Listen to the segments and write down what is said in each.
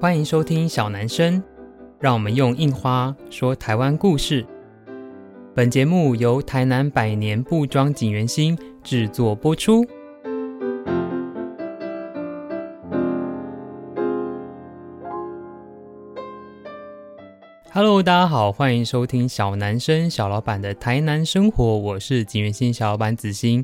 欢迎收听小男生，让我们用印花说台湾故事。本节目由台南百年布庄锦源兴制作播出。Hello，大家好，欢迎收听小男生小老板的台南生活，我是锦源兴小老板子欣。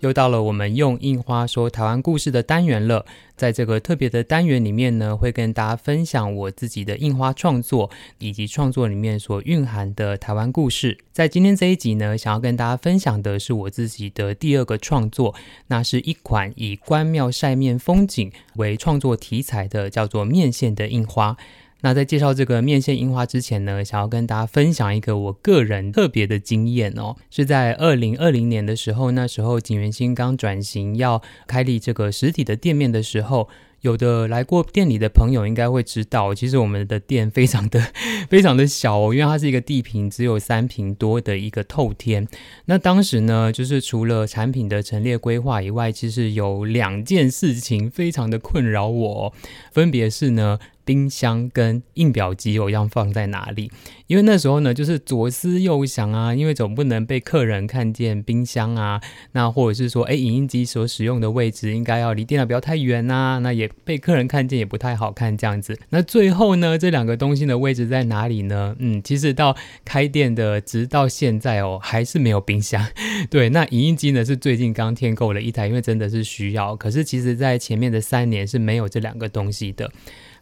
又到了我们用印花说台湾故事的单元了。在这个特别的单元里面呢，会跟大家分享我自己的印花创作，以及创作里面所蕴含的台湾故事。在今天这一集呢，想要跟大家分享的是我自己的第二个创作，那是一款以关庙晒面风景为创作题材的，叫做面线的印花。那在介绍这个面线樱花之前呢，想要跟大家分享一个我个人特别的经验哦，是在二零二零年的时候，那时候锦源兴刚转型要开立这个实体的店面的时候。有的来过店里的朋友应该会知道，其实我们的店非常的非常的小哦，因为它是一个地坪只有三坪多的一个透天。那当时呢，就是除了产品的陈列规划以外，其实有两件事情非常的困扰我，分别是呢，冰箱跟印表机我要放在哪里？因为那时候呢，就是左思右想啊，因为总不能被客人看见冰箱啊，那或者是说，哎，影印机所使用的位置应该要离电脑不要太远啊，那也被客人看见也不太好看这样子。那最后呢，这两个东西的位置在哪里呢？嗯，其实到开店的直到现在哦，还是没有冰箱。对，那影印机呢是最近刚添购了一台，因为真的是需要。可是其实在前面的三年是没有这两个东西的。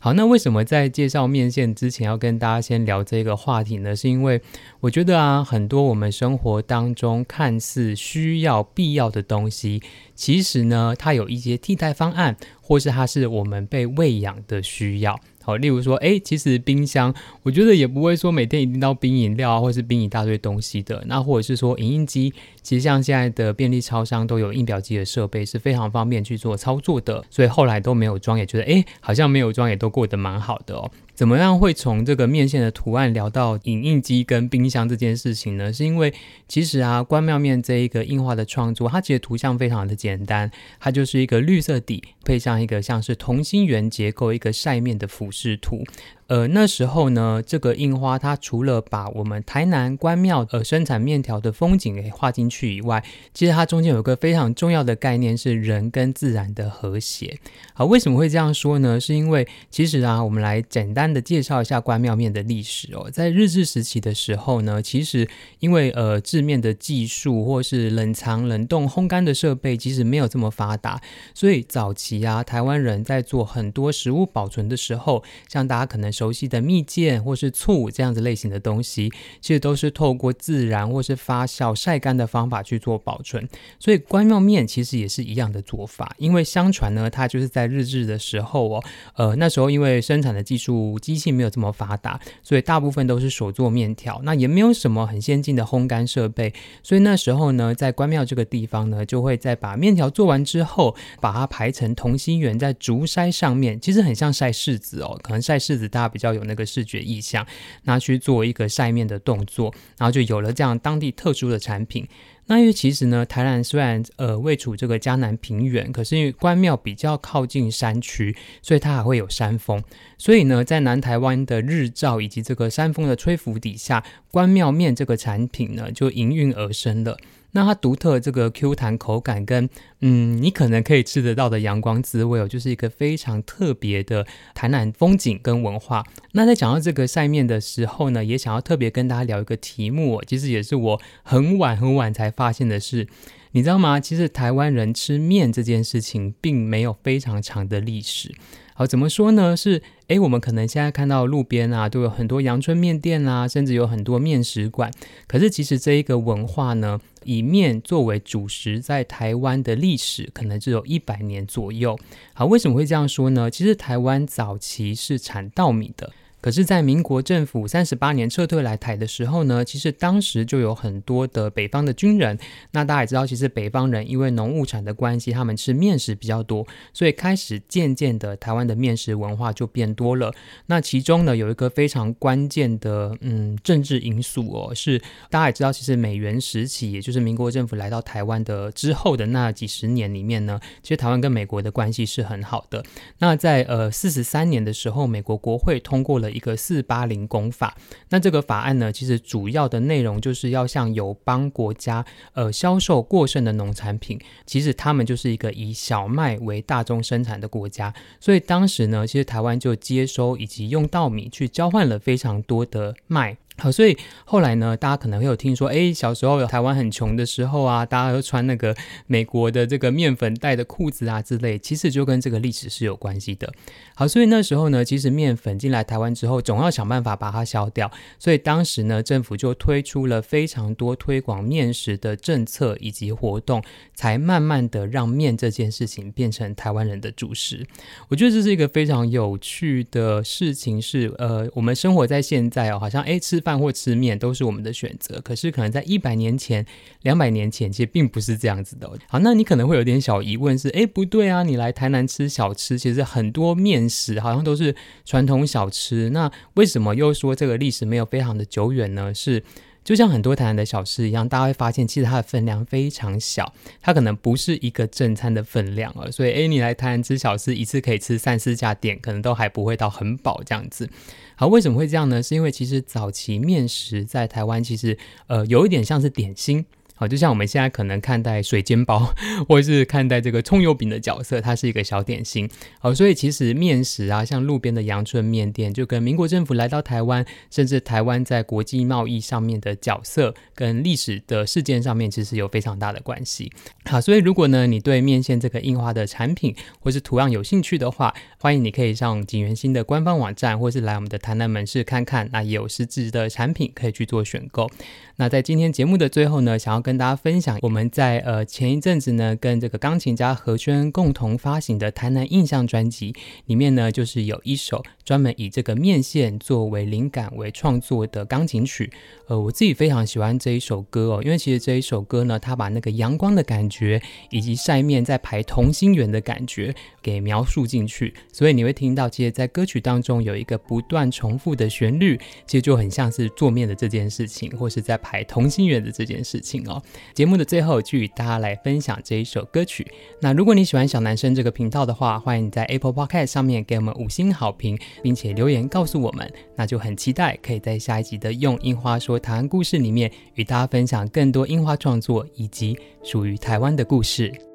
好，那为什么在介绍面线之前要跟大家先聊这个话题呢？是因为我觉得啊，很多我们生活当中看似需要、必要的东西，其实呢，它有一些替代方案，或是它是我们被喂养的需要。好，例如说，哎，其实冰箱，我觉得也不会说每天一定要冰饮料啊，或是冰一大堆东西的。那或者是说，影印机，其实像现在的便利超商都有印表机的设备，是非常方便去做操作的。所以后来都没有装，也觉得，哎，好像没有装也都过得蛮好的哦。怎么样会从这个面线的图案聊到影印机跟冰箱这件事情呢？是因为其实啊，关庙面这一个印花的创作，它其实图像非常的简单，它就是一个绿色底配上一个像是同心圆结构一个晒面的俯视图。呃，那时候呢，这个印花它除了把我们台南关庙呃生产面条的风景给画进去以外，其实它中间有一个非常重要的概念是人跟自然的和谐。好，为什么会这样说呢？是因为其实啊，我们来简单的介绍一下关庙面的历史哦。在日治时期的时候呢，其实因为呃制面的技术或是冷藏、冷冻、烘干的设备其实没有这么发达，所以早期啊，台湾人在做很多食物保存的时候，像大家可能熟悉的蜜饯或是醋这样子类型的东西，其实都是透过自然或是发酵晒干的方法去做保存。所以关庙面其实也是一样的做法。因为相传呢，它就是在日治的时候哦，呃，那时候因为生产的技术机器没有这么发达，所以大部分都是手做面条，那也没有什么很先进的烘干设备。所以那时候呢，在关庙这个地方呢，就会在把面条做完之后，把它排成同心圆在竹筛上面，其实很像晒柿子哦，可能晒柿子大。比较有那个视觉意象，拿去做一个晒面的动作，然后就有了这样当地特殊的产品。那因为其实呢，台南虽然呃位处这个江南平原，可是因为关庙比较靠近山区，所以它还会有山风。所以呢，在南台湾的日照以及这个山风的吹拂底下，关庙面这个产品呢就应运而生了。那它独特这个 Q 弹口感跟嗯，你可能可以吃得到的阳光滋味哦，就是一个非常特别的台南风景跟文化。那在讲到这个晒面的时候呢，也想要特别跟大家聊一个题目哦，其实也是我很晚很晚才发现的事，你知道吗？其实台湾人吃面这件事情并没有非常长的历史。好，怎么说呢？是，诶，我们可能现在看到路边啊，都有很多阳春面店啊，甚至有很多面食馆。可是其实这一个文化呢，以面作为主食，在台湾的历史可能只有一百年左右。好，为什么会这样说呢？其实台湾早期是产稻米的。可是，在民国政府三十八年撤退来台的时候呢，其实当时就有很多的北方的军人。那大家也知道，其实北方人因为农物产的关系，他们吃面食比较多，所以开始渐渐的，台湾的面食文化就变多了。那其中呢，有一个非常关键的嗯政治因素哦，是大家也知道，其实美元时期，也就是民国政府来到台湾的之后的那几十年里面呢，其实台湾跟美国的关系是很好的。那在呃四十三年的时候，美国国会通过了一个四八零公法。那这个法案呢，其实主要的内容就是要向友邦国家呃销售过剩的农产品。其实他们就是一个以小麦为大宗生产的国家，所以当时呢，其实台湾就接收以及用稻米去交换了非常多的麦。好，所以后来呢，大家可能会有听说，哎，小时候台湾很穷的时候啊，大家都穿那个美国的这个面粉袋的裤子啊之类，其实就跟这个历史是有关系的。好，所以那时候呢，其实面粉进来台湾之后，总要想办法把它消掉，所以当时呢，政府就推出了非常多推广面食的政策以及活动，才慢慢的让面这件事情变成台湾人的主食。我觉得这是一个非常有趣的事情是，呃，我们生活在现在哦，好像哎吃。饭或吃面都是我们的选择，可是可能在一百年前、两百年前，其实并不是这样子的。好，那你可能会有点小疑问是：诶，不对啊，你来台南吃小吃，其实很多面食好像都是传统小吃，那为什么又说这个历史没有非常的久远呢？是。就像很多台南的小吃一样，大家会发现其实它的分量非常小，它可能不是一个正餐的分量啊。所以，诶，你来台南吃小吃，一次可以吃三四家店，可能都还不会到很饱这样子。好，为什么会这样呢？是因为其实早期面食在台湾其实呃有一点像是点心。好，就像我们现在可能看待水煎包，或是看待这个葱油饼的角色，它是一个小点心。好，所以其实面食啊，像路边的阳春面店，就跟民国政府来到台湾，甚至台湾在国际贸易上面的角色，跟历史的事件上面，其实有非常大的关系。好，所以如果呢，你对面线这个印花的产品或是图样有兴趣的话，欢迎你可以上锦源兴的官方网站，或是来我们的台南门市看看，那也有实质的产品可以去做选购。那在今天节目的最后呢，想要跟大家分享，我们在呃前一阵子呢，跟这个钢琴家何轩共同发行的《台南印象》专辑里面呢，就是有一首专门以这个面线作为灵感为创作的钢琴曲。呃，我自己非常喜欢这一首歌哦，因为其实这一首歌呢，它把那个阳光的感觉以及晒面在排同心圆的感觉给描述进去，所以你会听到，其实，在歌曲当中有一个不断重复的旋律，其实就很像是做面的这件事情，或是在排同心圆的这件事情哦。节目的最后，就与大家来分享这一首歌曲。那如果你喜欢小男生这个频道的话，欢迎你在 Apple Podcast 上面给我们五星好评，并且留言告诉我们。那就很期待可以在下一集的用樱花说台湾故事里面，与大家分享更多樱花创作以及属于台湾的故事。